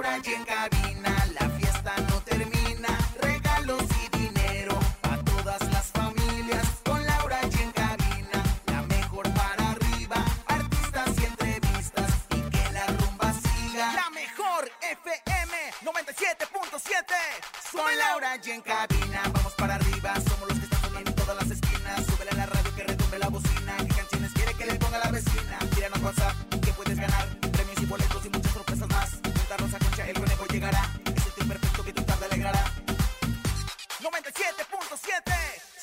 Laura y en cabina La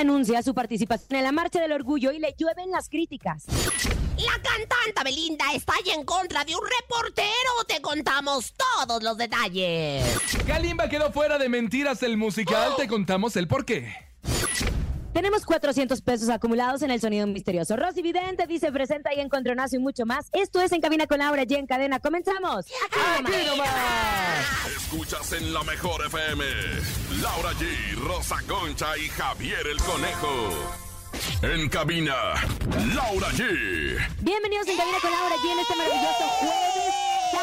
Anuncia su participación en la Marcha del Orgullo y le llueven las críticas. La cantante Belinda está ahí en contra de un reportero. Te contamos todos los detalles. Kalimba quedó fuera de mentiras el musical. Te contamos el por qué. Tenemos 400 pesos acumulados en el sonido misterioso. Rosy Vidente dice presenta y encontronazo y mucho más. Esto es En Cabina con Laura y en cadena. ¡Comenzamos! ¡Aquí nomás! Escuchas en la mejor FM. Laura G, Rosa Concha y Javier el Conejo. En cabina, Laura G. Bienvenidos en Cabina con Laura y en este maravilloso jueves.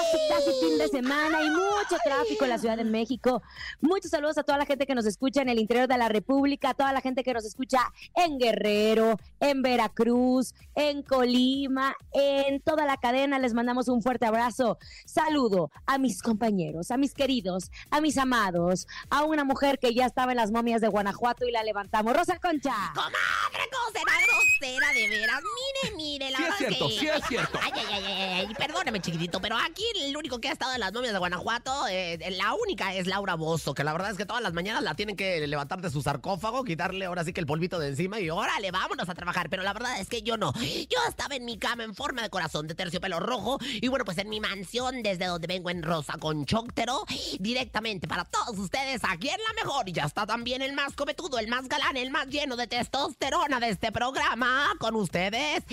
Casi, casi fin de semana y mucho tráfico en la Ciudad de México. Muchos saludos a toda la gente que nos escucha en el interior de la República, a toda la gente que nos escucha en Guerrero, en Veracruz, en Colima, en toda la cadena. Les mandamos un fuerte abrazo. Saludo a mis compañeros, a mis queridos, a mis amados, a una mujer que ya estaba en las momias de Guanajuato y la levantamos. Rosa Concha. Comadre, ¿cómo será grosera de veras? Mire, mire, la Sí es cierto, que- sí es cierto. Ay, ay, ay, ay, ay, perdóneme, chiquitito, pero aquí el único que ha estado en las novias de Guanajuato, eh, la única es Laura Bozo, que la verdad es que todas las mañanas la tienen que levantar de su sarcófago, quitarle ahora sí que el polvito de encima y órale, vámonos a trabajar. Pero la verdad es que yo no. Yo estaba en mi cama en forma de corazón de terciopelo rojo y bueno, pues en mi mansión desde donde vengo en Rosa con Chóctero, directamente para todos ustedes aquí en la mejor. Y ya está también el más cometudo, el más galán, el más lleno de testosterona de este programa con ustedes,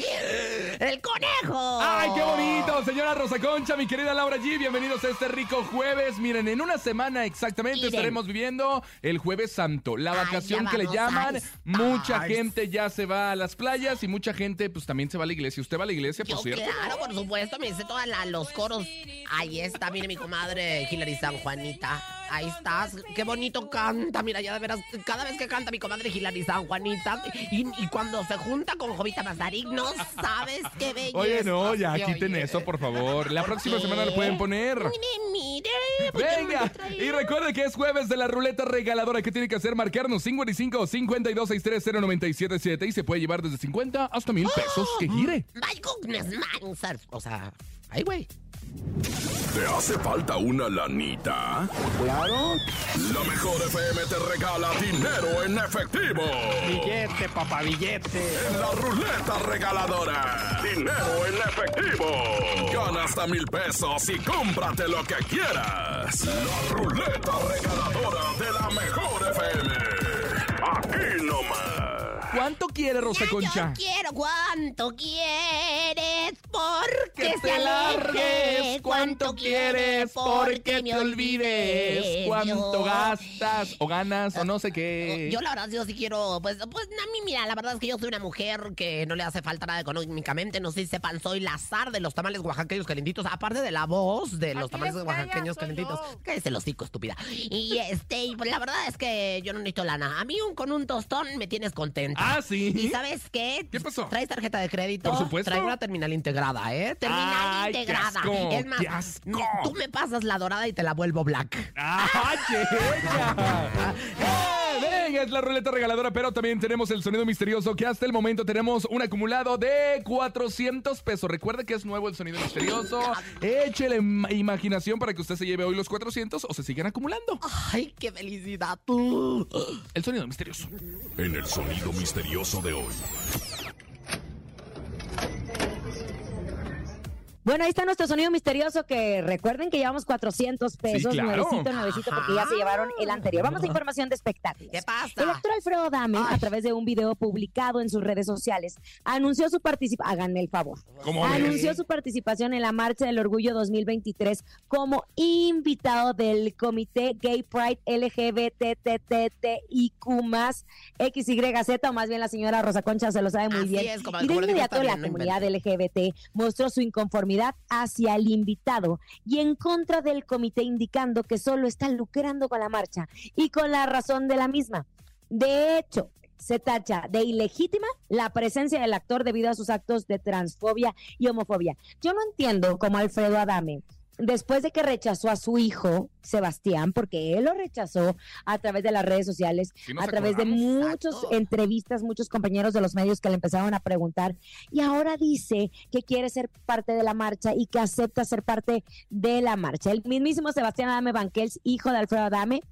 el conejo. ¡Ay, qué bonito! Señora Rosa Concha, mi querida Laura G, bienvenidos a este rico jueves. Miren, en una semana exactamente Miren. estaremos viviendo el Jueves Santo, la vacación que le llaman. Mucha gente ya se va a las playas y mucha gente pues también se va a la iglesia. ¿Usted va a la iglesia, por Yo, cierto? claro, por supuesto, me hice todos los coros. Ahí está, mire mi comadre Hilary San Juanita. Ahí estás, qué bonito canta, mira, ya de veras, cada vez que canta mi comadre Hilary San Juanita, y, y cuando se junta con Jovita Mazarik, no sabes qué belleza. Oye, no, ya quiten oye. eso, por favor. La ¿Por próxima qué? semana lo pueden poner. Mire, mire. ¿por qué no me Venga, y recuerde que es jueves de la ruleta regaladora. ¿Qué tiene que hacer? Marcarnos 55 52 630 977 y se puede llevar desde 50 hasta mil pesos. Que gire. My goodness, man. O sea, ay, güey. ¿Te hace falta una lanita? Claro, La mejor FM te regala dinero en efectivo. billete, papá, billete. En la ruleta regaladora. Dinero en efectivo. Gana hasta mil pesos y cómprate lo que quieras. La ruleta regaladora de la mejor FM. Aquí nomás. ¿Cuánto quiere Rosa Ya, Concha? Yo quiero cuánto quieres porque Que te largues, cuánto quieres, porque te olvides, cuánto gastas o ganas o no sé qué. Yo la verdad yo sí quiero, pues, pues a mí mira, la verdad es que yo soy una mujer que no le hace falta nada económicamente, no sé si sepan, soy la zar de los tamales oaxaqueños calentitos, aparte de la voz de los tamales oaxaqueños calentitos. Cállese el hocico, estúpida. Y este, y, pues, la verdad es que yo no necesito lana. A mí un, con un tostón me tienes contenta. Ah, ¿sí? ¿Y sabes qué? ¿Qué pasó? ¿Traes tarjeta de crédito? Por supuesto. Traigo una terminal integrada, ¿eh? Terminal Ay, qué integrada. asco, es más, qué asco. tú me pasas la dorada y te la vuelvo black. ¡Ay, ella! ¡Eh! Venga, es la ruleta regaladora, pero también tenemos el sonido misterioso que hasta el momento tenemos un acumulado de 400 pesos. Recuerda que es nuevo el sonido misterioso. Échele im- imaginación para que usted se lleve hoy los 400 o se sigan acumulando. ¡Ay, qué felicidad! El sonido misterioso. En el sonido misterioso de hoy. Bueno, ahí está nuestro sonido misterioso que recuerden que llevamos 400 pesos, Sí, claro. nuevecito, nuevecito, porque ya se llevaron el anterior. Vamos a información de espectáculos. ¿Qué pasa? El actor Alfredo Adame, Ay. a través de un video publicado en sus redes sociales, anunció su participación, háganme el favor, ¿Cómo anunció su participación en la Marcha del Orgullo 2023 como invitado del Comité Gay Pride LGBTTTIQ+, XYZ, o más bien la señora Rosa Concha se lo sabe muy Así bien. es, como- y de inmediato la comunidad LGBT mostró su inconformidad hacia el invitado y en contra del comité indicando que solo está lucrando con la marcha y con la razón de la misma. De hecho, se tacha de ilegítima la presencia del actor debido a sus actos de transfobia y homofobia. Yo no entiendo cómo Alfredo Adame, después de que rechazó a su hijo, Sebastián, porque él lo rechazó a través de las redes sociales, Sí a través de muchas entrevistas, muchos compañeros de los medios que le empezaron a preguntar, y ahora dice que quiere ser parte de la marcha y que acepta ser parte de la marcha. El mismísimo Sebastián Adame Banquels, hijo de Alfredo Adame,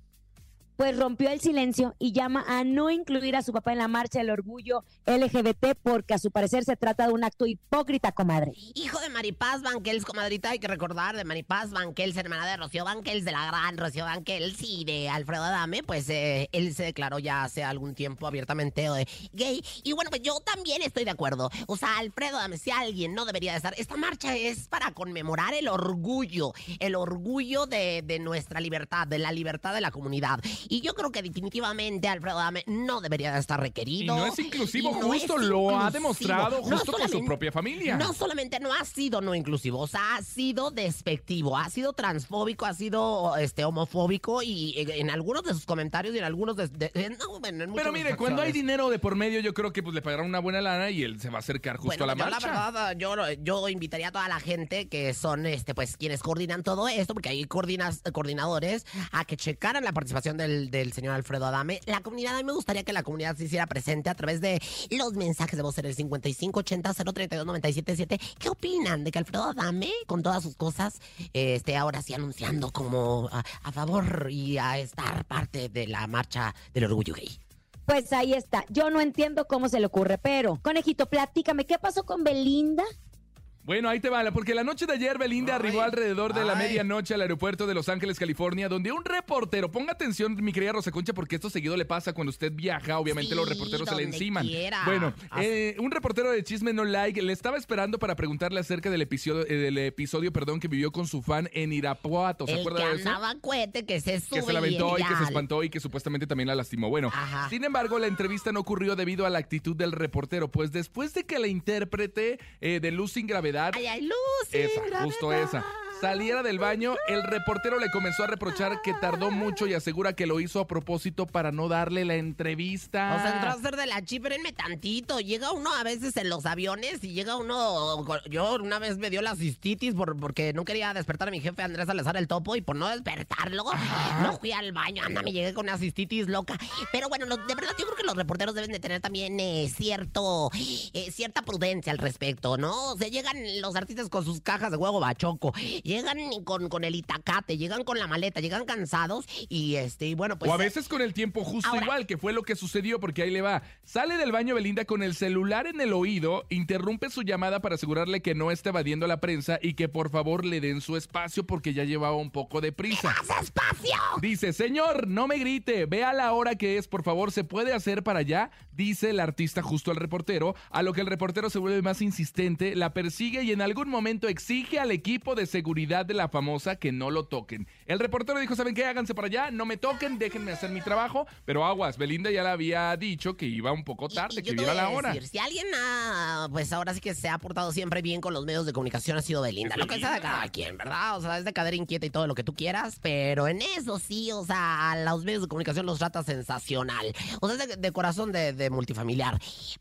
pues rompió el silencio y llama a no incluir a su papá en la marcha del orgullo LGBT porque a su parecer se trata de un acto hipócrita, comadre. Hijo de Maripaz Banquels, comadrita, hay que recordar de Maripaz Banquels, hermana de Rocío Banquels, de la gran Rocío Banquels y de Alfredo Adame, pues eh, él se declaró ya hace algún tiempo abiertamente eh, gay. Y bueno, pues yo también estoy de acuerdo. O sea, Alfredo Adame, si alguien no debería de estar, esta marcha es para conmemorar el orgullo, el orgullo de, de nuestra libertad, de la libertad de la comunidad. Y yo creo que definitivamente Alfredo Adame no debería de estar Y requerido. no es inclusivo, no justo es lo ha demostrado No justo con su propia familia. No solamente no ha sido no inclusivo, o sea, ha sido despectivo, ha sido transfóbico, ha sido este homofóbico y eh, en algunos de sus comentarios y en algunos de, de- no, bueno, en Pero mire, cuando hay dinero de por medio, yo creo que pues le pagarán una buena lana y él se va a acercar justo Bueno, a la yo marcha. la verdad, yo, yo invitaría a toda la gente que son, este, pues, quienes coordinan todo esto, porque hay coordinas, coordinadores, a que checaran la participación del, del señor Alfredo Adame. La comunidad, a mí me gustaría que la comunidad se hiciera presente a través de los mensajes de voz en el 5580-032-977. ¿Qué opinan de que Alfredo Adame, con todas sus cosas, esté ahora sí anunciando como a, a favor y a estar parte de la marcha del orgullo gay? Pues ahí está. Yo no entiendo cómo se le ocurre, pero, conejito, platícame, ¿qué pasó con Belinda? Bueno, ahí te va, porque la noche de ayer Belinda Ay, arribó alrededor de la ay. medianoche al aeropuerto de Los Ángeles, California, donde un reportero, ponga atención, mi querida Rosa Concha, porque esto seguido le pasa cuando usted viaja, obviamente Sí, los reporteros se le enciman. quiera. Bueno, eh, un reportero de Chisme No Like le estaba esperando para preguntarle acerca del episodio, eh, del episodio perdón, que vivió con su fan en Irapuato. ¿Se El acuerda que de eso? andaba cohete, que se sube que se la aventó y que se espantó y que supuestamente también la lastimó. Bueno, Ajá. sin embargo, la entrevista no ocurrió debido a la actitud del reportero, pues después de que la intérprete eh, de Luz sin Gravedad Ay, ay, Luz. esa, justo esa. Saliera del baño, el reportero le comenzó a reprochar que tardó mucho y asegura que lo hizo a propósito para no darle la entrevista. O sea, entró a hacer de la chíperenme tantito. Llega uno a veces en los aviones y llega uno. Yo una vez me dio la cistitis por, porque no quería despertar a mi jefe Andrés Salazar el topo y por no despertarlo, no fui al baño. Anda, me llegué con una cistitis loca. Pero bueno, lo- de verdad, yo creo que los reporteros deben de tener también eh, cierto, eh, cierta prudencia al respecto, ¿no? O sea, llegan los artistas con sus cajas de huevo bachoco. Llegan con, con el itacate, llegan con la maleta, llegan cansados y este, y bueno, pues. o a veces con el tiempo justo Ahora- igual, que fue lo que sucedió, porque ahí le va. Sale del baño Belinda con el celular en el oído, interrumpe su llamada para asegurarle que no está evadiendo a la prensa y que por favor le den su espacio porque ya llevaba un poco de prisa. ¡Haz espacio! Dice, señor, no me grite, vea la hora que es, por favor, ¿se puede hacer para allá? Dice el artista justo al reportero, a lo que el reportero se vuelve más insistente, la persigue y en algún momento exige al equipo de seguridad de la famosa que no lo toquen. El reportero dijo, ¿saben qué? Háganse para allá, no me toquen, déjenme hacer mi trabajo, pero aguas, Belinda ya le había dicho que iba un poco Y- tarde, y que yo te viera la hora. decir, si alguien ha, pues ahora sí que se ha portado siempre bien con los medios de comunicación ha sido Belinda. Lo que sea de cada quien, ¿verdad? O sea, es de cadera inquieta y todo lo que tú quieras, pero en eso sí, o sea, a los medios de comunicación los trata sensacional. O sea, es de, de corazón de, de multifamiliar.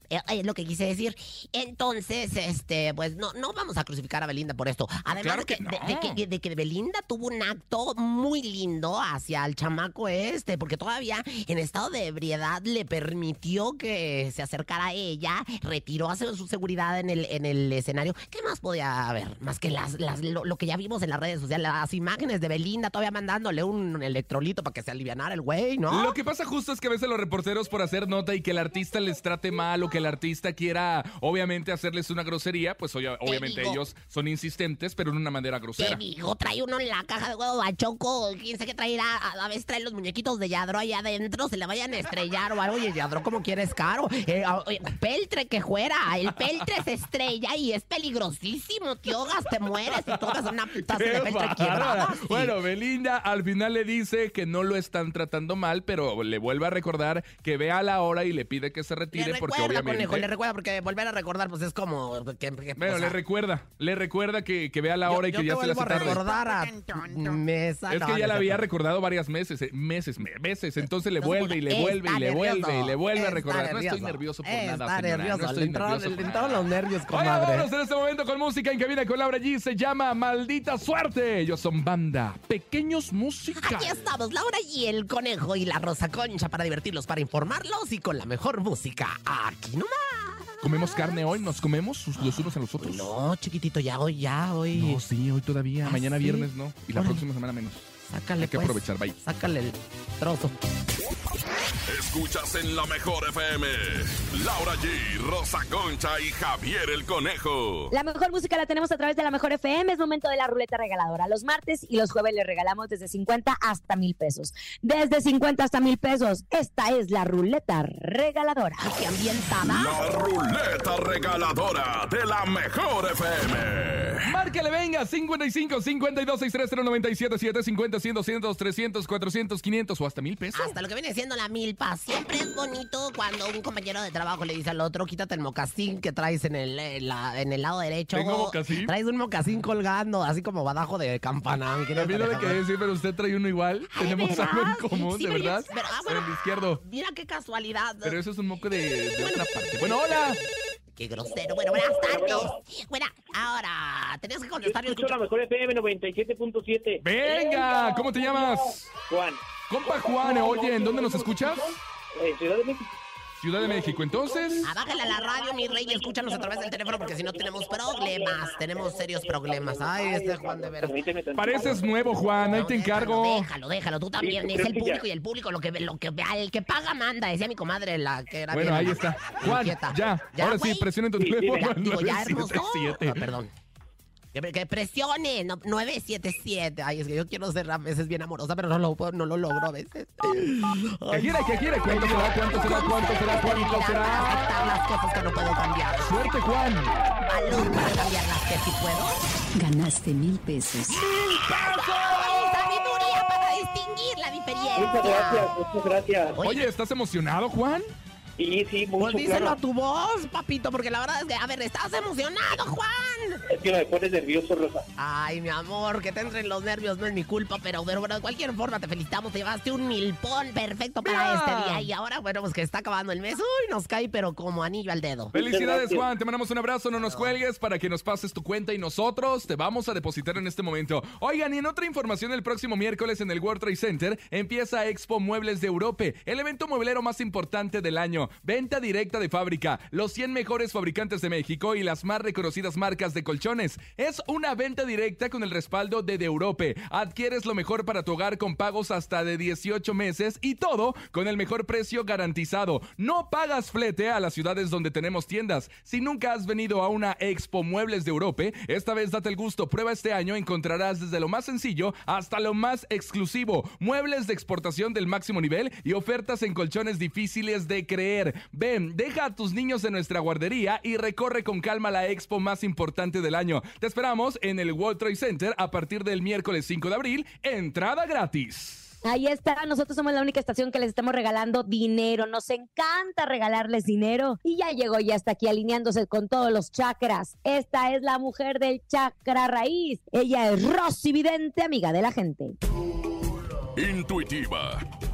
Eh, Es lo que quise decir. Entonces, este, pues no, no vamos a crucificar a Belinda por esto. Además Claro de, que, que de- no. de que- de que Belinda tuvo un acto muy lindo hacia el chamaco este, porque todavía en estado de ebriedad le permitió que se acercara a ella, retiró a su seguridad en el, en el escenario. ¿Qué más podía haber? Más que las, las- lo, lo que ya vimos en las redes sociales, las imágenes de Belinda todavía mandándole un electrolito para que se alivianara el güey, ¿no? Lo que pasa justo es que a veces los reporteros por hacer nota y que el artista les trate mal o que el artista quiera obviamente hacerles una grosería, pues obvia- obviamente digo. ellos son insistentes, pero en una manera Te grosera. digo, trae uno en la caja de huevo Choco, quién sabe qué traerá, a, a veces trae los muñequitos de Yadro ahí adentro, se le vayan a estrellar o algo, y el Yadro como quieres caro. Eh, ah, oye, peltre que fuera, el peltre se estrella y es peligrosísimo, tío, gas, te mueres y tocas una taza ¡Qué de peltre quebrada. sí. Bueno, Belinda al final le dice que no lo están tratando mal, pero le vuelve a recordar que vea la hora y le pide que se le retire porque recuerda, obviamente... conejo, le recuerda, porque volver a recordar, pues es como... Que, que- Bueno, o sea, le recuerda, le recuerda que, que vea la yo- hora y yo que te ya se le vuelvo hace tarde. recordar a mesa. Es no, que no ya la es había recordado varias meses, eh, meses, me- meses. Entonces le No vuelve y le vuelve y le vuelve y le vuelve a recordar. No estoy nervioso por nada, señora. nervioso, No estoy le entraron- nervioso los nervios, comadre. vámonos en este momento con música en cabina con Laura G. Se llama Maldita Suerte. Ellos son banda. Pequeños músicas. Aquí estamos, Laura y el conejo y la Rosa Concha para divertirlos, para informarlos y con la mejor música. Aquí nomás. ¿Comemos carne hoy? ¿Nos comemos los unos a los otros? No, chiquitito, ya hoy, ya hoy. No, sí, hoy todavía. ¿Ah, Mañana sí? viernes no. Y la Órale. próxima semana menos. Sácale, Hay que pues. aprovechar, bye. Sácale el trozo. Escuchas en la mejor FM. Laura G, Rosa Concha y Javier el Conejo. La mejor música la tenemos a través de la mejor FM. Es momento de la ruleta regaladora. Los martes y los jueves les regalamos desde 50 hasta mil pesos. Desde 50 hasta mil pesos. Esta es la ruleta regaladora. Qué ambientada. La ruleta regaladora de la mejor FM. Márcale, venga, 55 52 630 977 50 100 200 300 400 500 o hasta mil pesos. Hasta lo que viene siendo la milpa. Siempre es bonito cuando un compañero de trabajo le dice al otro, quítate el mocasín que traes en el, en la- en el lado derecho. ¿Tengo mocasín? Traes un mocasín colgando, así como badajo de campana. mi querido También lo que decir, pero usted trae uno igual. Ay, Tenemos ¿verdad? algo en común, Sí, de pero yo- verdad. pero, ah, En el izquierdo. Mira qué casualidad. Pero eso es un moco de, de otra parte. Bueno, hola. Qué grosero. Bueno, buenas tardes. Bueno, ahora, tenías que Yo contestar y escucho la mejor FM 97.7. Venga, ¿cómo te llamas? Juan, Compa Juan, oye, ¿en dónde nos escuchas? eh, Ciudad de México. Ciudad de México. Entonces, Abájale a la radio, mi rey, y escúchanos a través del teléfono porque si no tenemos problemas. Tenemos serios problemas. Ay, este Juan de veras. Pareces nuevo, Juan. Ahí No, te déjalo, encargo. Déjalo, déjalo, tú también. Sí, es el público ya. y el público lo que lo que al que paga manda, decía mi comadre la que era Bueno, bien ahí está. Juan, inquieta. ya. Ahora sí, güey? presiona en tu Sí, sí, teléfono. Ya, al digo, ya hermoso. 977. Ah, perdón. Que, que presione, no, 977. Ay, es que yo quiero ser a veces bien amorosa, pero no lo, puedo- no lo logro a veces. ¿Qué quiere? ¿Qué quiere? ¿Cuánto será? ¿Cuánto será? ¿Cuánto será? ¿Cuánto será? aceptar las cosas que no puedo cambiar. Suerte, Juan. Valor para cambiar las que sí puedo. Ganaste mil pesos. ¡Ay, sabiduría para distinguir la Muchas gracias, diferencia! muchas gracias. Oye, ¿estás emocionado, Juan? Sí, sí, mucho, Pues díselo claro. a tu voz, papito, porque la verdad es que, a ver, estás emocionado, Juan. Es que me pones nervioso, Rosa. Ay, mi amor, que te entren los nervios no es mi culpa, pero, pero bueno, de cualquier forma te felicitamos, te llevaste un milpón perfecto para ¡Mira! este día. Y ahora, bueno, pues que está acabando el mes, uy, nos cae, pero como anillo al dedo. Felicidades. Juan. Te mandamos un abrazo. No nos cuelgues para que nos pases tu cuenta y nosotros te vamos a depositar en este momento. Oigan, y en otra información, el próximo miércoles en el World Trade Center empieza Expo Muebles de Europe, el evento mueblero más importante del año. Venta directa de fábrica, los 100 mejores fabricantes de México y las más reconocidas marcas de colchones. Es una venta directa con el respaldo de De Europe. Adquieres lo mejor para tu hogar con pagos hasta de 18 meses y todo con el mejor precio garantizado. No pagas flete a las ciudades donde tenemos tiendas. Si nunca has venido a una Expo Muebles de Europe, esta vez date el gusto. Prueba este año, encontrarás desde lo más sencillo hasta lo más exclusivo. Muebles de exportación del máximo nivel y ofertas en colchones difíciles de creer. Ven, deja a tus niños en nuestra guardería y recorre con calma la expo más importante del año. Te esperamos en el World Trade Center a partir del miércoles 5 de abril. Entrada gratis. Ahí está, nosotros somos la única estación que les estamos regalando dinero. Nos encanta regalarles dinero. Y ya llegó, ya está aquí alineándose con todos los chakras. Esta es la mujer del chakra raíz. Ella es Rosy Vidente, amiga de la gente. Intuitiva,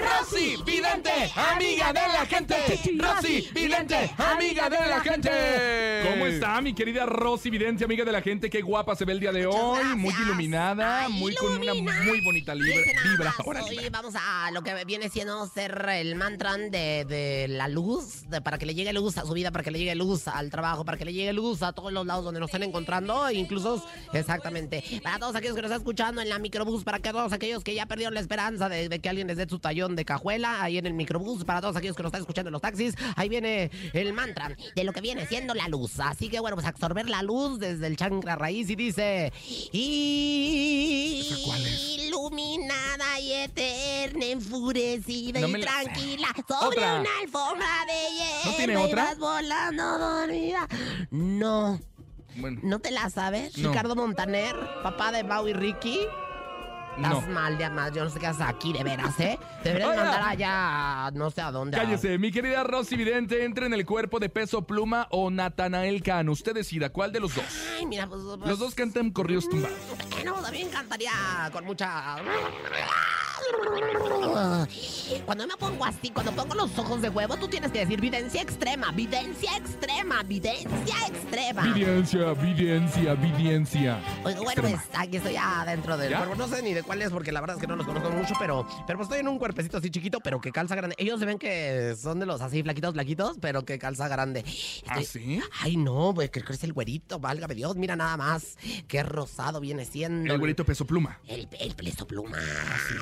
Rosy Vidente, amiga de la gente. Rosy Vidente, amiga de la gente. ¿Cómo está mi querida Rosy Vidente, amiga de la gente? Qué guapa se ve el día de Muchas hoy. gracias. Muy iluminada, Ay, muy con una ilumina. muy bonita libra. Fíjense nada vibra. más, Órale, Hoy vamos a lo que viene siendo ser el mantra de, de la luz, de- para que le llegue luz a su vida, para que le llegue luz al trabajo, para que le llegue luz a todos los lados donde nos estén encontrando, e incluso, exactamente, para todos aquellos que nos están escuchando en la microbús, para que todos aquellos que ya perdieron la esperanza de, de que alguien les dé su tallón de cajuela ahí en el microbús, para todos aquellos que nos están escuchando en los taxis, ahí viene el mantra de lo que viene siendo la luz. Así que bueno, pues absorber la luz desde el chancra raíz y dice... Iluminada y eterna, enfurecida No y tranquila sobre Otra. una alfombra de hielo. ¿No tiene otra? ibas volando dormida. No, Bueno, ¿no te la sabes? No. Ricardo Montaner, papá de Mau y Ricky. Estás no. mal de más, yo no sé qué haces aquí, de veras, ¿eh? Deberías Oiga. mandar allá, no sé a dónde. Cállese, mi querida Rosy Vidente, entre en el cuerpo de Peso Pluma o Natanael Cano. Usted decida, ¿cuál de los dos? Ay, mira, pues... pues, Los dos cantan corridos tumbados. Bueno, también cantaría con mucha... Cuando me pongo así, cuando pongo los ojos de huevo, tú tienes que decir videncia extrema, videncia extrema, videncia extrema. Evidencia, evidencia, evidencia. Oiga, bueno, pues aquí estoy ya dentro del ¿Ya? cuerpo. No sé ni de cuál es, porque la verdad es que no los conozco mucho, pero, pero pues estoy en un cuerpecito así chiquito, pero que calza grande. Ellos se ven que son de los así flaquitos, flaquitos, pero que calza grande. ¿Ah, Estoy- sí? Ay, no, pues que crece el güerito, válgame Dios, mira nada más. Qué rosado viene siendo. El güerito Peso Pluma. El, el peso pluma.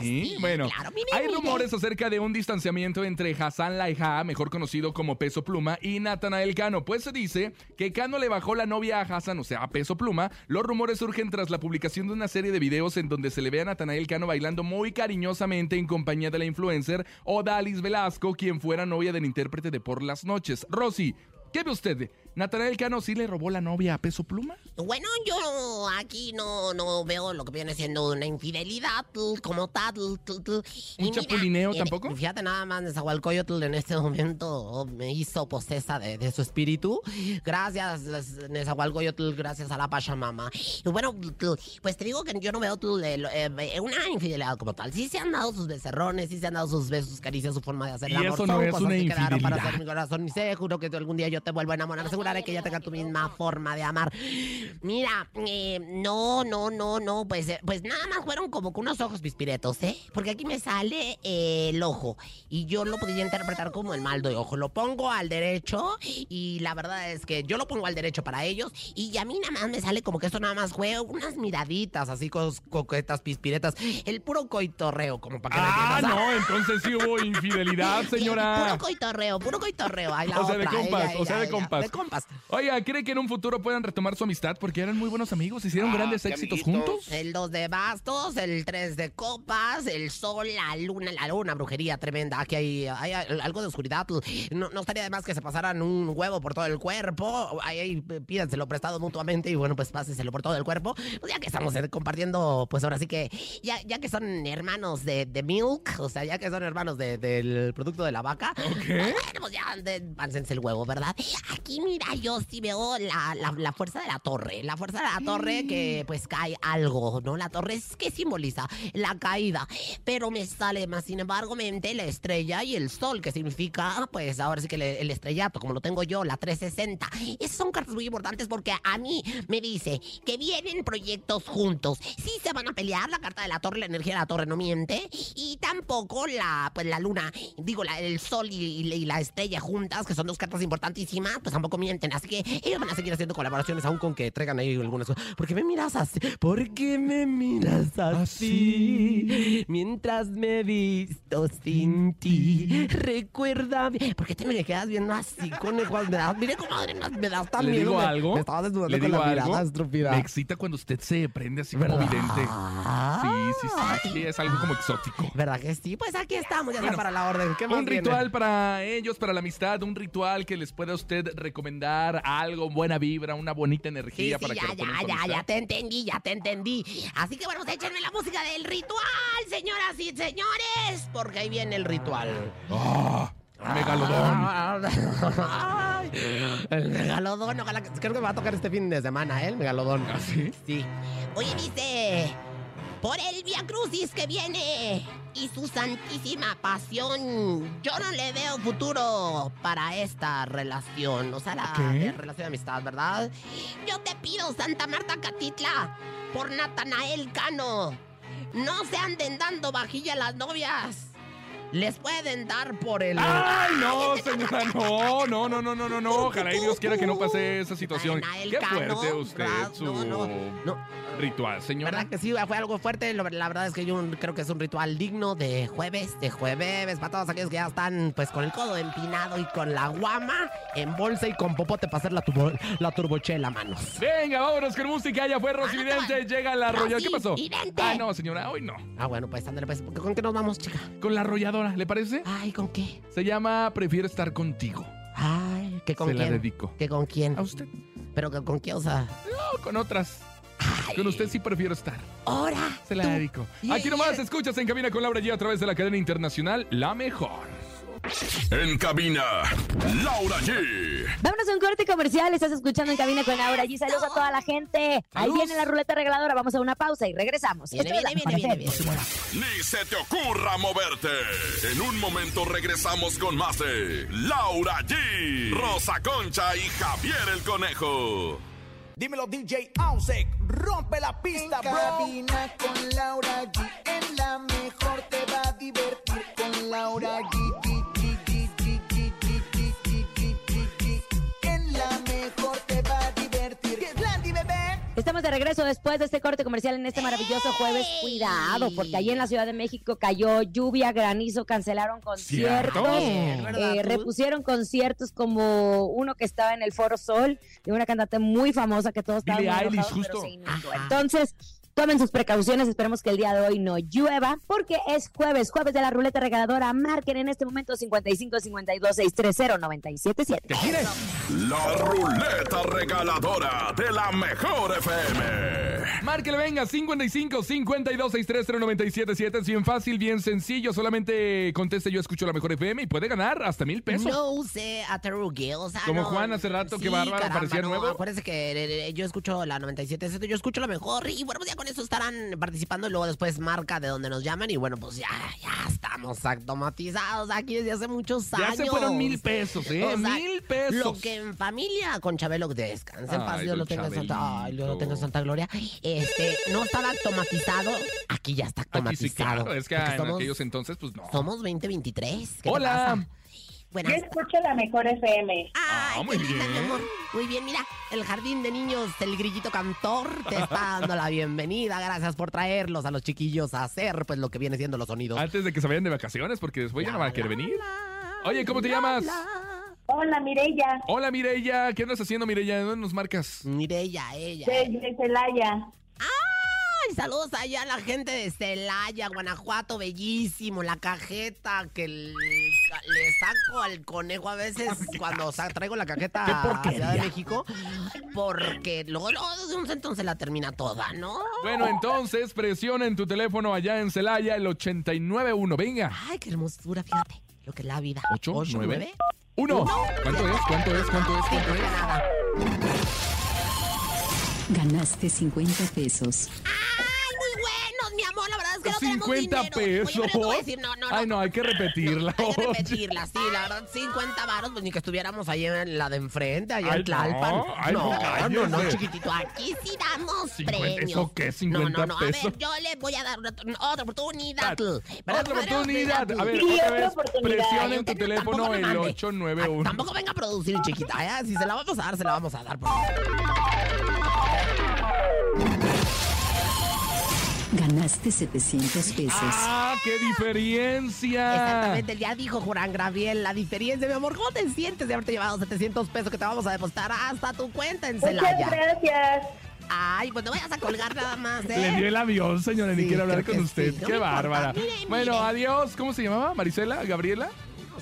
Sí, bueno, claro, mire, hay mire. rumores acerca de un distanciamiento entre Hassan Laija, mejor conocido como Peso Pluma, y Natanael Cano. Pues se dice que Cano le bajó la novia a Hassan, o sea, a Peso Pluma. Los rumores surgen tras la publicación de una serie de videos en donde se le ve a Natanael Cano bailando muy cariñosamente en compañía de la influencer Odalis Velasco, quien fuera novia del intérprete de Por las Noches. Rosy, ¿qué ve usted? ¿Natanael Cano sí le robó la novia a Peso Pluma? Bueno, yo aquí no, no veo lo que viene siendo una infidelidad como tal. Y ¿Un mira, chapulineo eh, tampoco? Fíjate nada más, Nezahualcóyotl en este momento me hizo posesa de, de su espíritu. Gracias, Nezahualcóyotl, gracias a la Pachamama. Y bueno, pues te digo que yo no veo eh, eh, una infidelidad como tal. Sí se han dado sus becerrones, sí se han dado sus besos, sus caricias, su forma de hacer Y el amor. eso no Son es cosas una que para infidelidad. hacer mi corazón. Y seguro que algún día yo te vuelvo a enamorar. Aseguraré que ya tenga tu misma forma de amar. Mira, eh, no, no, no, no, pues, eh, pues nada más fueron como que unos ojos pispiretos, ¿eh? Porque aquí me sale eh, el ojo y yo lo podría interpretar como el mal de ojo. Lo pongo al derecho y la verdad es que yo lo pongo al derecho para ellos y a mí nada más me sale como que esto nada más fue unas miraditas así con coquetas pispiretas. El puro coitorreo, como para que Ah, no, entonces sí hubo infidelidad, Puro señora. coitorreo, puro coitorreo. Ahí la O sea, de compas, ella, o sea, de ella. compas. De compas. Oiga, ¿cree que en un futuro puedan retomar su amistad? Porque eran muy buenos amigos, hicieron Ah, grandes éxitos amiguitos. juntos. El 2 de bastos, el 3 de copas, el sol, la luna, la luna, brujería tremenda. Aquí hay, hay algo de oscuridad. No, no estaría de más que se pasaran un huevo por todo el cuerpo. Ahí, ahí pídanselo prestado mutuamente y bueno, pues pásenselo por todo el cuerpo. Pues ya que estamos eh, compartiendo, pues ahora sí que, ya, ya que son hermanos de, de Milk, o sea, ya que son hermanos de- del producto de la vaca. Bueno, pues ya de- pánsense el huevo, ¿verdad? Aquí, mira. Mira, yo sí veo la, la- la fuerza de la torre. La fuerza de la torre que pues cae algo, ¿no? La torre es que simboliza la caída. Pero me sale más, sin embargo, mente la estrella y el sol, que significa, pues ahora sí que le- el estrellato, como lo tengo yo, la 360. Esas son cartas muy importantes porque a mí me dice que vienen proyectos juntos. Sí se van a pelear, la carta de la torre, la energía de la torre no miente. Y tampoco la, pues la luna, digo, la- el sol y, y la estrella juntas, que son dos cartas importantísimas, pues tampoco mienten. Así que ellos van a seguir haciendo colaboraciones, aun con que traigan ahí algunas cosas. ¿Por qué me miras así? ¿Por qué me miras así? Mientras me he visto sin ti. Recuerda. ¿Por qué te me quedas viendo así, conejo? Me das, mire, comadre, me das- tan ¿Le miedo. digo me- algo? Me estabas desnudando ¿Le con digo la algo? mirada estúpida. Me excita cuando usted se prende así como vidente. Sí, sí, sí, sí, es algo como exótico. ¿Verdad que sí? Pues aquí estamos, ya Bueno, está para la orden. ¿Qué más Un viene? ritual para ellos, para la amistad, un ritual que les pueda usted recomendar algo, buena vibra, una bonita Sí, energía sí, para ya, que lo ya, ya, amistad. ya te entendí, ya te entendí. Así que bueno, pues échenme la música del ritual, señoras y señores, porque ahí viene el ritual. ¡Ah! megalodón. El megalodón, ojalá creo que me va a tocar este fin de semana, ¿eh? El megalodón. ¿Ah, sí? Sí. Oye, dice, por el Via Crucis que viene y su santísima pasión, yo no le veo futuro para esta relación, o sea, la relación de amistad, ¿verdad? Yo te pido, Santa Marta Catitla, por Natanael Cano, no se anden dando vajilla a las novias. Les pueden dar por el... ¡Ay, no, señora! No, no, no, no, no, no, no. Ojalá y Dios quiera que no pase esa situación. Qué fuerte usted, su No, no, no. Ritual, señora. ¿Verdad que sí? Fue algo fuerte. La verdad es que yo creo que es un ritual digno de jueves, de jueves, para todos aquellos que ya están pues con el codo empinado y con la guama en bolsa y con popote para hacer la, turbo, la turbochela, manos. Venga, vámonos con música. Ya fue Rosy Ah, Vidente. Llega la arrolladora. ¿Qué pasó? Vidente. Ah, no, señora, hoy no. Ah, bueno, pues ándale, pues. ¿Con qué nos vamos, chica? Con la arrolladora, ¿le parece? Ay, ¿con qué? Se llama Prefiero estar contigo. Ay, ¿qué con Se la quién? dedico. ¿Qué con quién? ¿A usted? ¿Pero con quién? O sea... No, con otras. Ay, Con usted sí prefiero estar. ¡Hora! Se la tú. dedico. Y- Aquí y- nomás escuchas en Cabina con Laura G a través de la cadena internacional La Mejor. En cabina, Laura G. Vámonos a un corte comercial. Estás escuchando en cabina con Laura G. Saludos a toda la gente. Ahí viene la ruleta regaladora. Vamos a una pausa y regresamos. Viene, viene, viene, viene, viene. Ni se te ocurra moverte. En un momento regresamos con más de Laura G, Rosa Concha y Javier el Conejo. Dímelo DJ Ausek, rompe la pista, bro. Cabina con Laura G, en Estamos de regreso después de este corte comercial en este maravilloso jueves. Cuidado, porque allí en la Ciudad de México cayó lluvia, granizo, cancelaron conciertos, ¿Cierto? eh, repusieron conciertos como uno que estaba en el Foro Sol de una cantante muy famosa que todos estaban pero justo. se inundó. Ajá. Entonces, tomen sus precauciones. Esperemos que el día de hoy no llueva, porque es jueves, jueves de la ruleta regaladora. Marquen en este momento 55 52 630 977. ¡Que gire! La ruleta regaladora de la mejor FM. Márquele, venga, 55 52 630 977. Es bien fácil, bien sencillo. Solamente conteste yo escucho la mejor FM y puede ganar hasta mil pesos. No use a Como no- Juan hace rato, qué bárbaro, caramba, parecía no, nuevo. Acuérdense que eh, eh, yo escucho la 97, yo escucho la mejor y bueno, pues ya con eso estarán participando y luego después marca de donde nos llaman y bueno, pues ya, ya estamos automatizados aquí desde hace muchos Ya años. se fueron mil pesos, ¿eh? O sea, mil pesos. Lo que en familia con Chabelo descanse en paz, Dios lo tenga en santa, Chabelito. ay, Dios lo tenga en santa gloria. Este, no estaba automatizado, aquí ya está Aquí automatizado. sí, claro. Es que en somos- aquellos entonces, pues no. somos 2023. ¿Qué te Hola. pasa? Buenas. Yo escucho la mejor FM. Ah, muy linda, bien. mi amor. Muy bien, mira, el jardín de niños del grillito cantor te está dando la bienvenida. Gracias por traerlos a los chiquillos a hacer pues lo que viene siendo los sonidos. Antes de que se vayan de vacaciones, porque después ya no van a querer venir. Oye, ¿cómo te llamas? Hola, Mireya, Hola, Mireya. ¿Qué andas haciendo, Mireya? ¿De dónde nos marcas? Mire ella, desde Celaya. Ay, saludos allá a la gente de Celaya, Guanajuato, bellísimo, la cajeta que le saco al conejo a veces cuando traigo la cajeta a. Ciudad de México, porque luego, luego de un centón se la termina toda, ¿no? Bueno, entonces presiona en tu teléfono allá en Celaya el 891. Venga. Ay, qué hermosura, fíjate. Lo que es la vida. ¿Ocho, nueve? Uno. ¿Cuánto es? ¿Cuánto es? ¿Cuánto es? ¿Cuánto es? Ganaste 50 pesos. ¡Ay, muy buenos, mi amor! La verdad es que no tenemos 50 dinero. pesos. Oye, pero te voy a decir, no, no, no. Ay, no, hay que repetirla. Hay que repetirla, sí, la verdad, 50 varos, pues ni que estuviéramos ahí en la de enfrente, allá en Tlalpan. no, ay, no, no, no, chiquitito, aquí sí damos 50, premios. ¿eso qué? 50 no, no, no, a pesos. ver, yo le voy a dar una- otra oportunidad. Otra oportunidad. A ver, otra vez, oportunidad. presiona en tu Tampoco teléfono el mande. 891. Ay, Tampoco venga a producir, chiquita, ¿eh? Si se la vamos a dar, se la vamos a dar. por- Ganaste 700 pesos. ¡Ah, qué diferencia! Exactamente, ya dijo Juran Graviel la diferencia, mi amor. ¿Cómo te sientes de haberte llevado 700 pesos que te vamos a depositar hasta tu cuenta en Muchas Celaya? gracias. Ay, pues no vayas a colgar nada más, ¿eh? Le dio el avión, señora, ni Sí, quiere hablar con usted. sí, no Qué bárbara. Mire, Bueno, mire. adiós. ¿Cómo se llamaba? ¿Marisela? ¿Gabriela?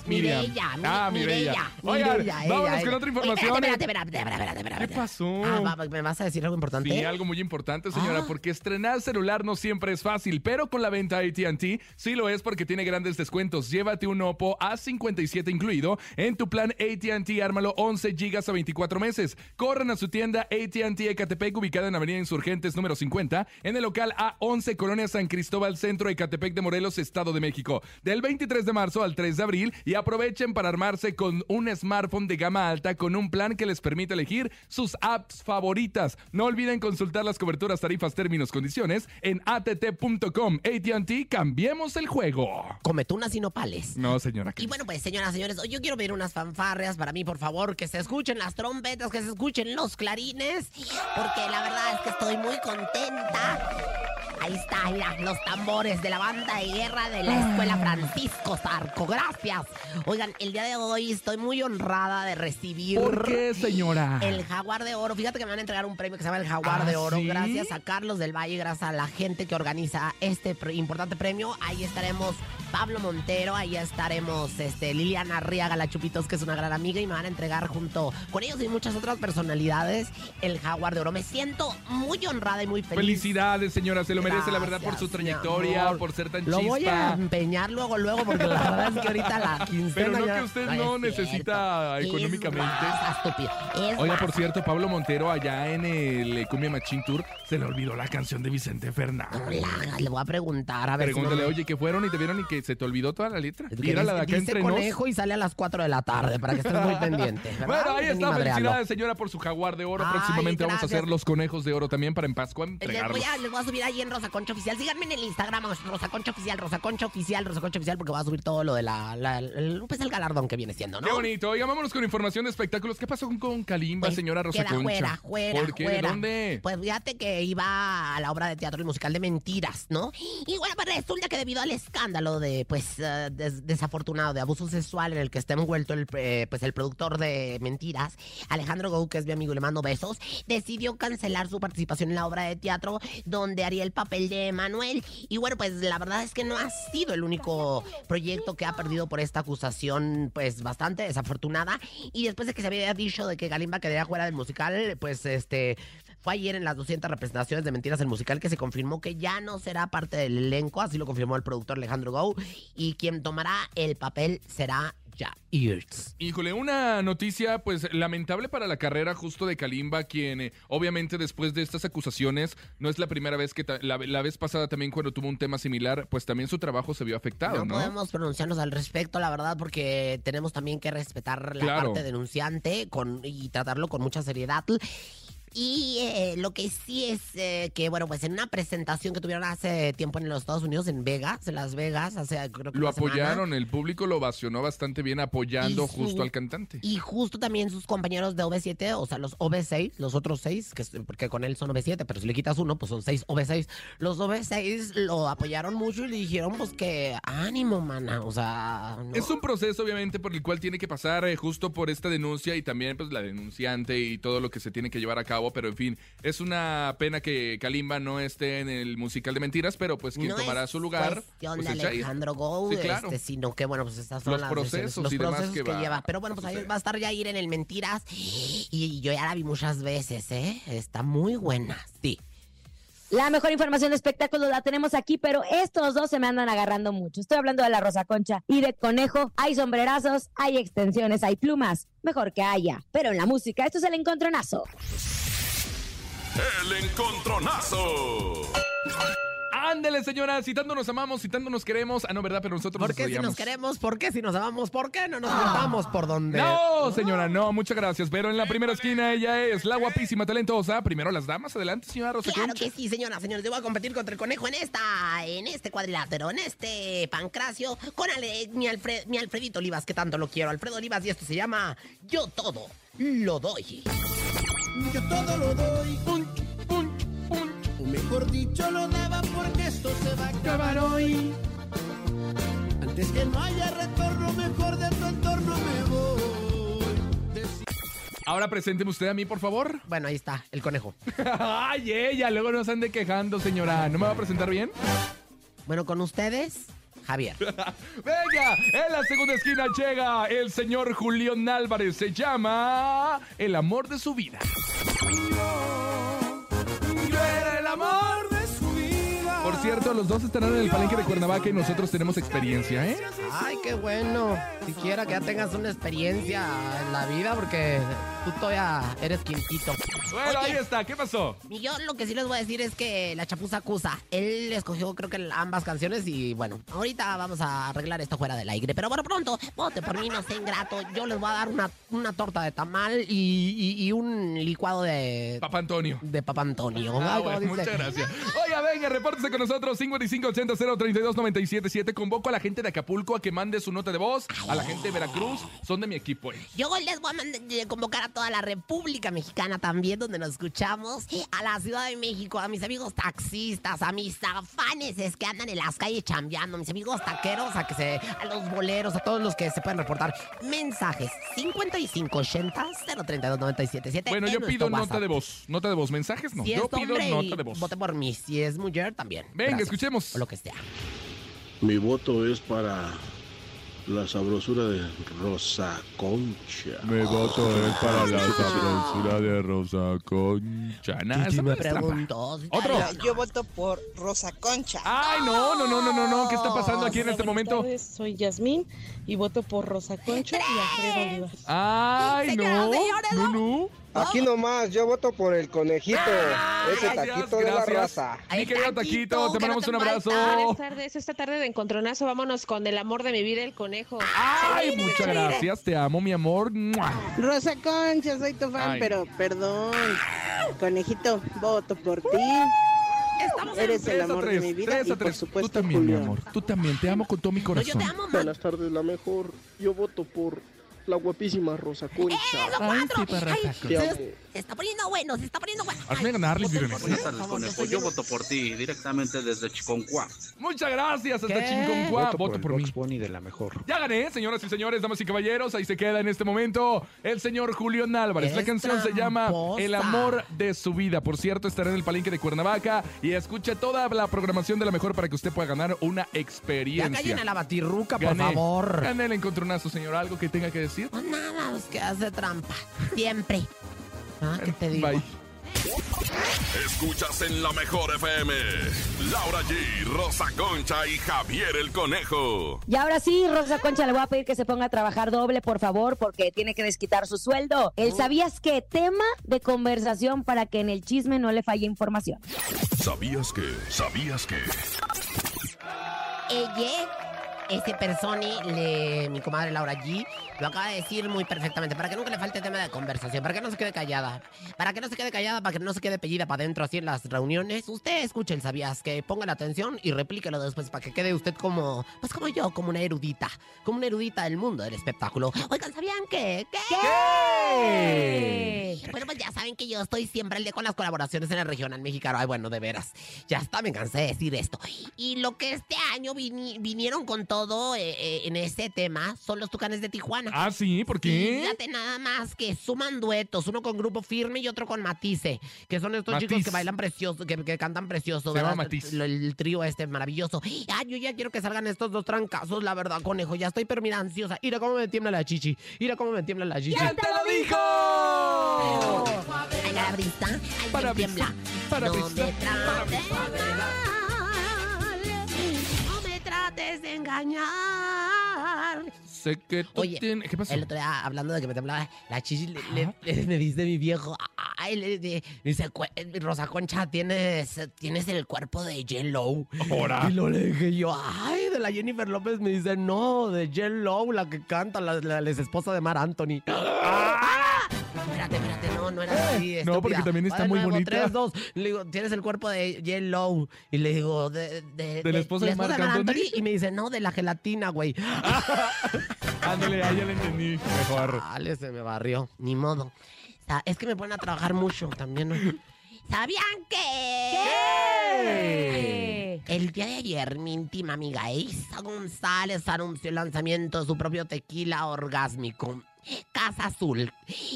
Miriam. Mireya, mi- Ah. Mireya, Oigan, vámonos con otra información. Espérate, espérate, espérate, espérate. ¿Qué pasó? Ah, ¿Me vas a decir algo importante? Sí, algo muy importante, señora, Ah. porque estrenar celular no siempre es fácil, pero con la venta AT&T sí lo es porque tiene grandes descuentos. Llévate un Oppo A57 incluido en tu plan AT&T, ármalo 11 gigas a 24 meses. Corran a su tienda AT&T Ecatepec, ubicada en Avenida Insurgentes número 50, en el local A11, Colonia San Cristóbal, Centro Ecatepec de Morelos, Estado de México. Del 23 de marzo al 3 de abril y aprovechen para armarse con un smartphone de gama alta con un plan que les permite elegir sus apps favoritas. No olviden consultar las coberturas, tarifas, términos, condiciones en att.com. AT&T, cambiemos el juego. Cometunas y nopales. No, señora. Y bueno, pues, señoras, señores, yo quiero pedir unas fanfarrias para mí, por favor, que se escuchen las trompetas, que se escuchen los clarines, porque la verdad es que estoy muy contenta. Ahí está, mira, los tambores de la banda de guerra de la Escuela Francisco Zarco. Gracias. Oigan, el día de hoy estoy muy honrada de recibir... ¿Por qué, señora? El Jaguar de Oro. Fíjate que me van a entregar un premio que se llama el Jaguar ¿Ah, de Oro. sí? Gracias a Carlos del Valle, gracias a la gente que organiza este pre- importante premio. Ahí estaremos Pablo Montero, ahí estaremos este, Liliana Arriaga, la Chupitos, que es una gran amiga, y me van a entregar junto con ellos y muchas otras personalidades el Jaguar de Oro. Me siento muy honrada y muy feliz. Felicidades, señora. Se lo merece, la verdad, por su trayectoria, por ser tan Lo voy chispa. a empeñar luego, luego, porque la verdad es que ahorita la quincena Pero no ya- que usted no necesita Es económicamente. Oiga, por cierto, Pablo Montero allá en el eh, Cumbia Machine Tour se le olvidó la canción de Vicente Fernández. Hola, le voy a preguntar, a ver. si Pregúntale, no- oye, que fueron y te vieron y que se te olvidó toda la letra. Y era la de acá entre nos. conejo y sale a las 4 de la tarde para que estés muy pendiente. ¿verdad? Bueno, ahí está. Felicidades, señora, por su jaguar de oro. Ay, Próximamente vamos a hacer los conejos de oro también para en Pascua Les entregarlos. voy, a, les voy a subir ahí en Rosa Concha Oficial. Síganme en el Instagram, Rosa Concha Oficial, Rosa Concha Oficial, Rosa Concha Oficial, porque voy a subir todo lo de la, la- el, pues el galardón que viene siendo, ¿no? Qué bonito. Oiga, vámonos con información de espectáculos. ¿Qué pasó con, con Kalimba, Pues, señora Rosa queda Concha? fuera, fuera, ¿Por qué? ¿De fuera. dónde? Pues fíjate que iba a la obra de teatro y musical de Mentiras, ¿no? Y bueno, pues resulta que debido al escándalo de, pues, eh, des- desafortunado, de abuso sexual en el que está envuelto el, eh, pues, el productor de Mentiras, Alejandro Gou, que es mi amigo y le mando besos, decidió cancelar su participación en la obra de teatro donde haría el papel de Manuel. Y bueno, pues la verdad es que no ha sido el único proyecto que ha perdido por esta acusación, pues bastante desafortunada. Y después de que se había dicho de que Galimba quedaría fuera del musical, pues este fue ayer en las 200 representaciones de Mentiras el musical que se confirmó que ya no será parte del elenco, así lo confirmó el productor Alejandro Gou, y quien tomará el papel será ya Ears. Híjole, una noticia pues lamentable para la carrera justo de Kalimba, quien eh, obviamente después de estas acusaciones no es la primera vez que la, la vez pasada también cuando tuvo un tema similar, pues también su trabajo se vio afectado, No, ¿no? podemos pronunciarnos al respecto, la verdad, porque tenemos también que respetar la Claro. parte denunciante con, y tratarlo con mucha seriedad. Y eh, lo que sí es eh, que, bueno, pues en una presentación que tuvieron hace tiempo en los Estados Unidos, en Vegas, en Las Vegas, hace creo que Lo una semana, apoyaron, el público lo ovacionó bastante bien apoyando su- justo al cantante. Y justo también sus compañeros de OV7, o sea, los OV6, los otros seis, que, porque con él son OV7, pero si le quitas uno, pues son seis OV6. Los OV6 lo apoyaron mucho y le dijeron, pues que ánimo, mana, o sea... no. Es un proceso, obviamente, por el cual tiene que pasar eh, justo por esta denuncia y también, pues, la denunciante y todo lo que se tiene que llevar a cabo. Pero, en fin, es una pena que Kalimba no esté en el musical de mentiras, pero, pues, quien no tomará es su lugar. cuestión Pues, de. Alejandro Gou, Sí, claro. este, sino que, bueno, pues estas son Los las procesos los y demás procesos que que, va lleva. Pero bueno, pues ahí va a estar Jair en el Mentiras y yo ya la vi muchas veces, ¿eh? Está muy buena, sí. La mejor información de espectáculos la tenemos aquí, pero estos dos se me andan agarrando mucho. Estoy hablando de la Rosa Concha y de Conejo. Hay sombrerazos, hay extensiones, hay plumas. Mejor que haya. Pero en la música, esto es el encontronazo. El encontronazo. Ándele, señora, si tanto nos amamos, si tanto nos queremos. Ah, no, ¿verdad? Pero nosotros ¿Por nos qué si nos queremos? ¿Por qué si nos amamos? ¿Por qué no nos juntamos por donde? No, señora, no, muchas gracias. Pero en la primera esquina ella es la guapísima, talentosa. Primero las damas, adelante, señora Rosa Claro Concha. que sí, señoras, señores. Yo voy a competir contra el conejo en esta, en este cuadrilátero, en este pancracio, con Ale- mi, Alfred- mi Alfredito Olivas, que tanto lo quiero. Alfredo Olivas, y esto se llama Yo todo lo doy. Yo todo lo doy. O mejor dicho, lo daba porque esto se va a acabar hoy. Antes que no haya retorno, mejor de tu entorno me voy. Ahora presénteme usted a mí, por favor. Bueno, ahí está, el conejo. Ay, ella, luego nos ande quejando, señora. ¿No me va a presentar bien? Bueno, con ustedes, Javier. Venga, en la segunda esquina llega el señor Julián Álvarez. Se llama El amor de su vida. Yo era el amor de su vida. Por cierto, los dos estarán en el palenque de Cuernavaca y nosotros tenemos experiencia, ¿eh? Ay, qué bueno. Siquiera que ya tengas una experiencia en la vida, porque tú todavía eres quintito. Bueno, Oye, ahí está. ¿Qué pasó? Y yo lo que sí les voy a decir es que la chapuza acusa. Él escogió creo que ambas canciones y bueno, ahorita vamos a arreglar esto fuera del aire. Pero bueno, pronto, vote por mí, no sé ingrato. Yo les voy a dar una, una torta de tamal y, y- y un licuado de... Papá Antonio. De Papa Antonio. Ah, bueno, muchas gracias. Oiga, venga, repórtese con nosotros 5580-032-977. Convoco a la gente de Acapulco a que mande su nota de voz. A la gente de Veracruz. Son de mi equipo. eh. Yo les voy a eh, convocar a toda la República Mexicana también, donde nos escuchamos, a la Ciudad de México, a mis amigos taxistas, a mis afanes que andan en las calles chambeando, a mis amigos taqueros, a que se, a los boleros, a todos los que se pueden reportar mensajes 5580-032-977. Bueno, en yo pido nota WhatsApp. de voz. Nota de voz. Mensajes no. Si yo es pido hombre, nota de voz. vote por mí. Si es mujer, también. Venga, Gracias. escuchemos. O lo que sea. Mi voto es para la sabrosura de Rosa Concha. Mi voto es para la sabrosura de Rosa Concha. Nah, trampa. Pregunto. Otro. Yo voto por Rosa Concha. Ay, no, no, no, no, no, no. ¿Qué está pasando aquí en este momento? soy Yasmín y voto por Rosa Concha y Alfredo Olivas. Ay, no. No, no. Aquí nomás, yo voto por el conejito, ese Gracias, taquito de la gracias. raza. Mi querido Taquito, te mandamos un abrazo. Buenas tardes, esta tarde de encontronazo vámonos con el amor de mi vida, el conejo. Ay, muchas gracias. Te amo, mi amor. Rosa Concha, soy tu fan, Ay. pero perdón. Conejito, voto por ti. Eres el amor de mi vida tres y a por tres. supuesto Tú también, mi amor. Tú también. Te amo con todo mi corazón. Buenas tardes, la mejor. Yo voto por la guapísima Rosa Concha. Ay, sí, perraza. Te amo. Se está poniendo bueno, se está poniendo bueno. Hazme ganarle, Viviana. Buenas tardes, conejo. Yo voto por ti directamente desde Chiconcuá. Muchas gracias, hasta ¿Qué? Chinconcuá. Voto Voto por por mí. Bunny de la mejor. Ya gané, señoras y señores, damas y caballeros. Ahí se queda en este momento el señor Julián Álvarez. La canción se llama. El amor de su vida. Por cierto, estará en el palenque de Cuernavaca y escuche toda la programación de la mejor para que usted pueda ganar una Ya experiencia. callen a la batirruca, por Gané. favor. Gané el encontronazo, señor. ¿Algo que tenga que decir? No, nada, es que hace trampa. Siempre. Ah, ¿qué te digo? Bye. Escuchas en la mejor FM. Laura G, Rosa Concha y Javier el Conejo. Y ahora sí, Rosa Concha, le voy a pedir que se ponga a trabajar doble, por favor, porque tiene que desquitar su sueldo. El sabías que tema de conversación para que en el chisme no le falle información. ¿Sabías que? ¿Sabías que? Ella, ese personi, le, mi comadre Laura G, lo acaba de decir muy perfectamente. Para que nunca le falte tema de conversación, para que no se quede callada. Para que no se quede callada, para que no se quede pellida para adentro así en las reuniones. Usted escuche el sabías que ponga la atención y replíquelo después para que quede usted como, pues como yo, como una erudita. Como una erudita del mundo del espectáculo. Oigan, ¿sabían qué? ¿Qué? Bueno, pues ya saben que yo estoy siempre al día con las colaboraciones en el regional mexicano. Ay, bueno, de veras. Ya está, me cansé de decir esto. Y lo que este año vini- vinieron con todo eh, eh, en este tema son los tucanes de Tijuana. Ah, sí, ¿por qué? Fíjate nada más que suman duetos, uno con grupo firme y otro con Matice, que son estos chicos Matiz. que bailan precioso, que, que cantan precioso, Se llama ¿verdad? Matiz. Lo- El, trío este maravilloso. Ah, yo ya quiero que salgan estos dos trancazos, la verdad, conejo. Ya estoy pero mira ansiosa. Mira cómo me tiembla la chichi. Mira cómo me tiembla la chichi. ¿Quién te lo dijo? Ay, la brisa. Ay, Para me tiembla. Para no me pisar, para trates engañar. Sé que tú Oye, tienes... ¿Qué pasó? El otro día, hablando de que me temblaba la chichi, le- le- le- me dice mi viejo, ay, le, le- dice, "Cu- eh, Rosa Concha, tienes, tienes el cuerpo de J-Lo. Ahora. Y lo le dije yo, ay, de la Jennifer López, me dice, no, de J-Lo, la que canta, la, la, la esposa de Mar Anthony. ¡Ah! Así. No, porque también está de muy bonita. Le digo, tienes el cuerpo de J-Lo. Y le digo, de, de, ¿De la esposa de Marc Anthony? Y me dice, no, de la gelatina, güey. Ándale, ahí ya le entendí. Mejor. Dale, se me barrió. Ni modo. Es que me ponen a trabajar mucho también. ¿no? ¿Sabían que? ¿Qué? El día de ayer, mi íntima amiga Isa González anunció el lanzamiento de su propio tequila orgásmico. Casa Azul.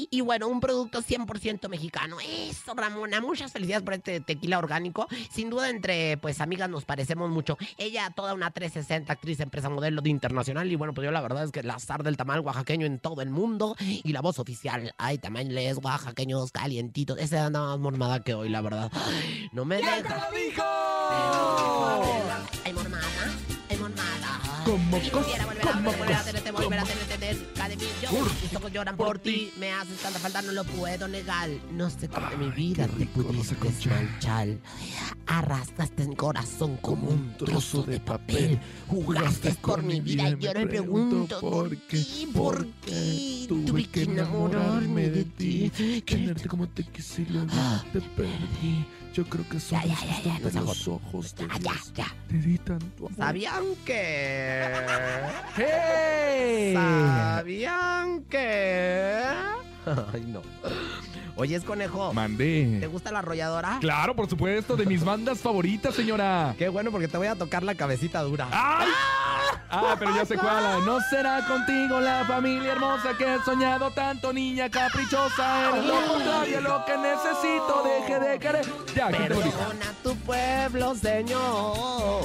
Y bueno, un producto 100% mexicano. Eso, Ramona. Muchas felicidades por este tequila orgánico. Sin duda, entre pues amigas nos parecemos mucho. Ella, toda una 360 actriz, empresa modelo de internacional. Y bueno, pues yo la verdad es que el azar del tamal oaxaqueño en todo el mundo. Y la voz oficial. Ay, tamales oaxaqueños calientitos. Ese anda más mormada que hoy, la verdad. No me deja. Ay, mormada. Como cos- quisiera volver a como volver a cos- tenerte, volver a tenerte cerca de mí. Yo, mis ojos lloran por ti. Me haces tanta falta, no lo puedo negar. No sé cómo de mi vida te pudiste manchar. Arrastraste el corazón como un trozo de papel. Jugaste por mi vida y yo me pregunto por qué. ¿Por qué tuve que enamorarme de ti? Tenerte como te quise y luego te perdí. Yo creo que son Ya, ya, ya, ya, se los ojos de Ya, ya. Te di tanto amor. ¿Sabían que? ¡Hey! ¿Sabían que? Ay, no. Oye, es conejo. ¿Te Mandé. gusta la arrolladora? Claro, por supuesto, de mis bandas favoritas, señora. Qué bueno porque te voy a tocar la cabecita dura. ¡Ay! Ah, pero ya sé cuál. No será contigo la familia hermosa que he soñado tanto, niña caprichosa. Eres lo contrario lo que necesito. Deje de querer. Ya, te. Perdona tu pueblo, señor.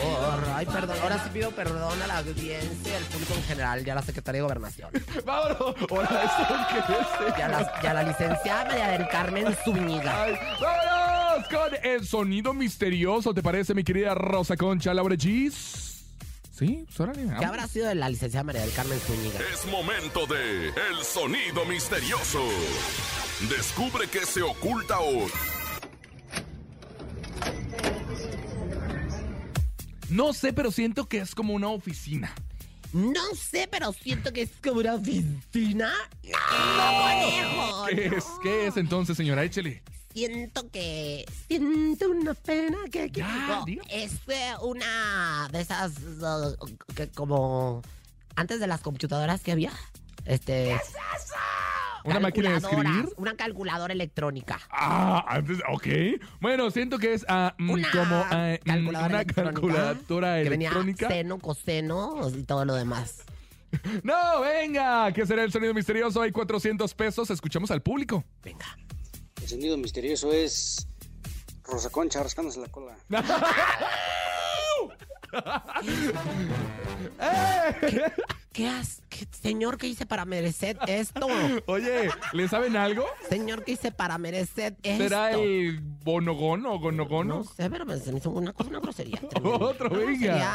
Ay, perdón. Ahora sí pido perdón a la audiencia al público en general y a la Secretaría de Gobernación. Vámonos. Ahora, ¿eso qué es? Y a la, y a la licenciada María del Carmen Zúñiga. Ay, ¡Vámonos con el sonido misterioso! ¿Te parece, mi querida Rosa Concha Laura Gis? Sí, pues órale. ¿Qué habrá sido de la licenciada María del Carmen Zúñiga? Es momento de El Sonido Misterioso. Descubre qué se oculta hoy. No sé, pero siento que es como una oficina. No sé, pero siento que es como una oficina. ¡No, conejo! ¿Qué es? ¿Qué es entonces, señora? Échele. Siento que. Siento una pena que. que- Ya, no, diga. es eh, una de esas. uh, que como. Antes de las computadoras que había. Este. ¿Una máquina de escribir? Una calculadora electrónica. Ah, antes, ok. Bueno, siento que es ah, mm, Una como ah, mm, calculadora una electrónica calculadora Que venía electrónica. seno, coseno y todo lo demás. No, venga, ¿qué será el sonido misterioso? Hay 400 pesos. Escuchamos al público. Venga. El sonido misterioso es Rosa Concha rascándose la cola. ¡Eh! ¿Qué has, qué- señor, qué hice para merecer esto? Oye, ¿le saben algo? Señor, ¿qué hice para merecer esto? ¿Será el bonogón o gonogono? No sé, pero me- se me hizo una cosa, una grosería. tremenda. Otro, Una venga. grosería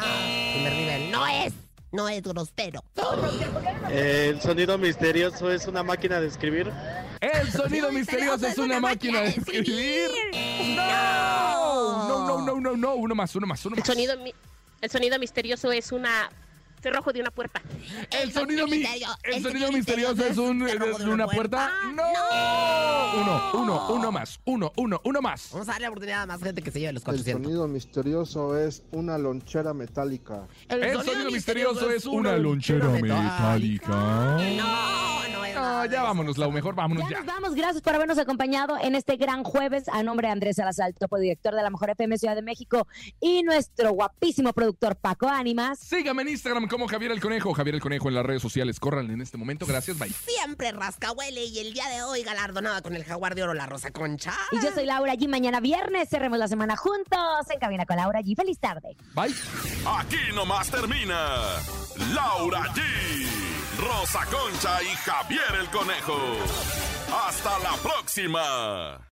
Primer nivel. No es, no es grosero. El sonido misterioso es una máquina de escribir. El sonido misterioso es una máquina de escribir. No, no, no, no, no, no. Uno más, uno más, uno El más. sonido, mi- el sonido misterioso es una cerrojo de una puerta. El sonido, mi- misterio- el el sonido sonido misterioso es un, una puerta. No. Uno, uno, uno más. Uno, uno, uno más. Vamos a darle la oportunidad a más gente que se lleve los El 400. sonido misterioso es una lonchera metálica. El sonido misterioso es una lonchera metálica. No, no es. No, ya vámonos, Lau. Mejor vámonos Ya ya. nos vamos, gracias por habernos acompañado en este gran jueves. A nombre de Andrés Salazar, topo director de la Mejor FM Ciudad de México, y nuestro guapísimo productor Paco Ánimas. Sígame en Instagram como Javier el Conejo. Javier el Conejo en las redes sociales. Córranle en este momento. Gracias, bye. Siempre rascahuele y el día de hoy galardonada con el jaguar de oro, la Rosa Concha. Y yo soy Laura G. Mañana viernes cerremos la semana juntos en Cabina con Laura G. Feliz tarde. Bye. Aquí nomás termina Laura G, Rosa Concha y Javier el Conejo. Hasta la próxima.